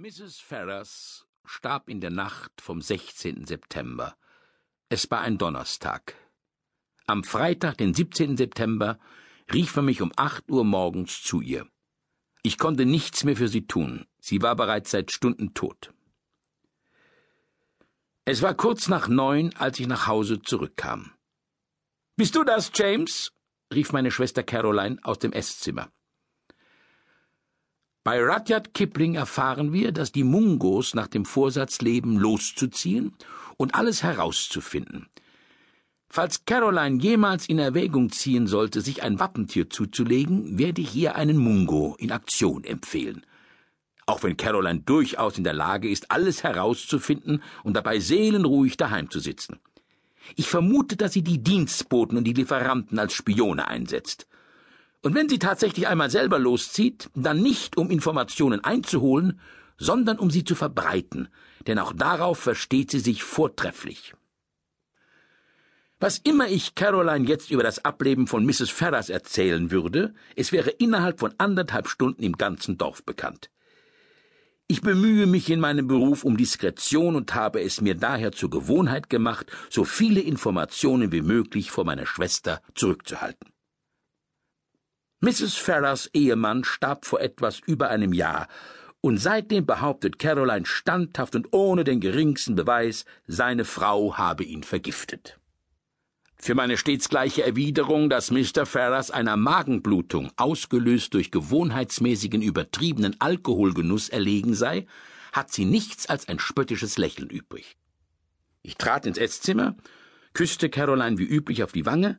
Mrs. Ferrars starb in der Nacht vom 16. September. Es war ein Donnerstag. Am Freitag, den 17. September, rief er mich um acht Uhr morgens zu ihr. Ich konnte nichts mehr für sie tun. Sie war bereits seit Stunden tot. Es war kurz nach neun, als ich nach Hause zurückkam. Bist du das, James? rief meine Schwester Caroline aus dem Esszimmer. Bei Rudyard Kipling erfahren wir, dass die Mungos nach dem Vorsatz leben, loszuziehen und alles herauszufinden. Falls Caroline jemals in Erwägung ziehen sollte, sich ein Wappentier zuzulegen, werde ich ihr einen Mungo in Aktion empfehlen. Auch wenn Caroline durchaus in der Lage ist, alles herauszufinden und dabei seelenruhig daheim zu sitzen. Ich vermute, dass sie die Dienstboten und die Lieferanten als Spione einsetzt. Und wenn sie tatsächlich einmal selber loszieht, dann nicht um Informationen einzuholen, sondern um sie zu verbreiten, denn auch darauf versteht sie sich vortrefflich. Was immer ich Caroline jetzt über das Ableben von Mrs. Ferrars erzählen würde, es wäre innerhalb von anderthalb Stunden im ganzen Dorf bekannt. Ich bemühe mich in meinem Beruf um Diskretion und habe es mir daher zur Gewohnheit gemacht, so viele Informationen wie möglich vor meiner Schwester zurückzuhalten. Mrs. Ferrars Ehemann starb vor etwas über einem Jahr, und seitdem behauptet Caroline standhaft und ohne den geringsten Beweis, seine Frau habe ihn vergiftet. Für meine stets gleiche Erwiderung, dass Mr. Ferrars einer Magenblutung, ausgelöst durch gewohnheitsmäßigen übertriebenen Alkoholgenuss erlegen sei, hat sie nichts als ein spöttisches Lächeln übrig. Ich trat ins Esszimmer, küsste Caroline wie üblich auf die Wange,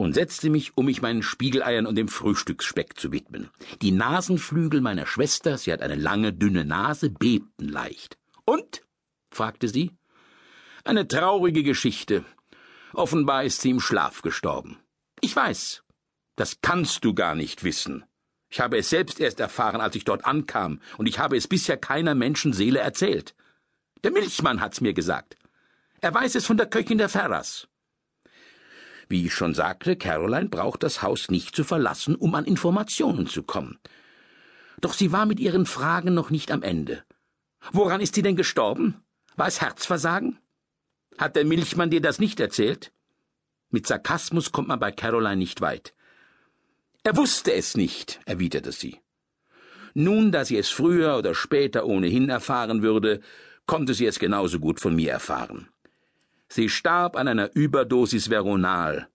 und setzte mich, um mich meinen Spiegeleiern und dem Frühstücksspeck zu widmen. Die Nasenflügel meiner Schwester, sie hat eine lange, dünne Nase, bebten leicht. Und? fragte sie. Eine traurige Geschichte. Offenbar ist sie im Schlaf gestorben. Ich weiß. Das kannst du gar nicht wissen. Ich habe es selbst erst erfahren, als ich dort ankam, und ich habe es bisher keiner Menschenseele erzählt. Der Milchmann hat's mir gesagt. Er weiß es von der Köchin der Ferras. Wie ich schon sagte, Caroline braucht das Haus nicht zu verlassen, um an Informationen zu kommen. Doch sie war mit ihren Fragen noch nicht am Ende. Woran ist sie denn gestorben? War es Herzversagen? Hat der Milchmann dir das nicht erzählt? Mit Sarkasmus kommt man bei Caroline nicht weit. Er wusste es nicht, erwiderte sie. Nun, da sie es früher oder später ohnehin erfahren würde, konnte sie es genauso gut von mir erfahren. Sie starb an einer Überdosis Veronal.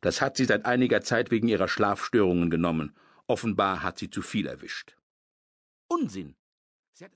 Das hat sie seit einiger Zeit wegen ihrer Schlafstörungen genommen. Offenbar hat sie zu viel erwischt. Unsinn,